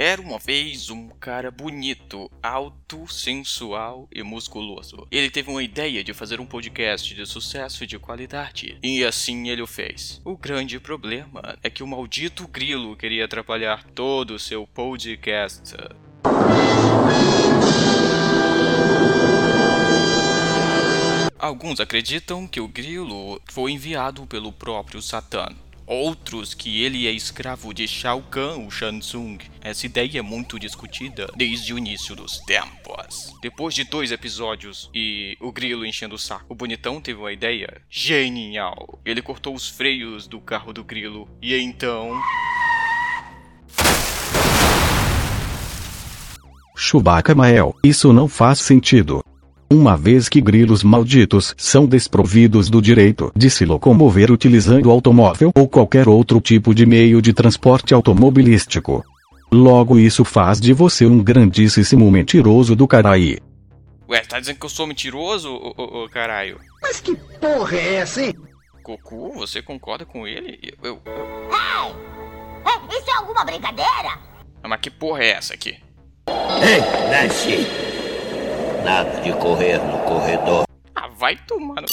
Era uma vez um cara bonito, alto, sensual e musculoso. Ele teve uma ideia de fazer um podcast de sucesso e de qualidade. E assim ele o fez. O grande problema é que o maldito grilo queria atrapalhar todo o seu podcast. Alguns acreditam que o grilo foi enviado pelo próprio Satã. Outros que ele é escravo de Shao Kahn, o Shansung. Essa ideia é muito discutida desde o início dos tempos. Depois de dois episódios e o grilo enchendo o saco, o bonitão teve uma ideia genial. Ele cortou os freios do carro do grilo e então Chewbacca Mael, isso não faz sentido. Uma vez que grilos malditos são desprovidos do direito de se locomover utilizando automóvel ou qualquer outro tipo de meio de transporte automobilístico. Logo isso faz de você um grandíssimo mentiroso do caralho. Ué, tá dizendo que eu sou mentiroso, ô, ô, ô caralho? Mas que porra é essa, hein? Goku, você concorda com ele? Eu, eu... Ei! Ei, isso é alguma brincadeira? Ah, mas que porra é essa aqui? Ei, Nashi! Nada de correr no corredor. Ah, vai tomar no...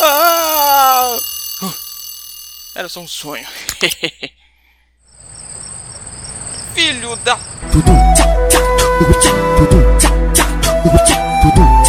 Ah! Uh, Era só um sonho. Filho da...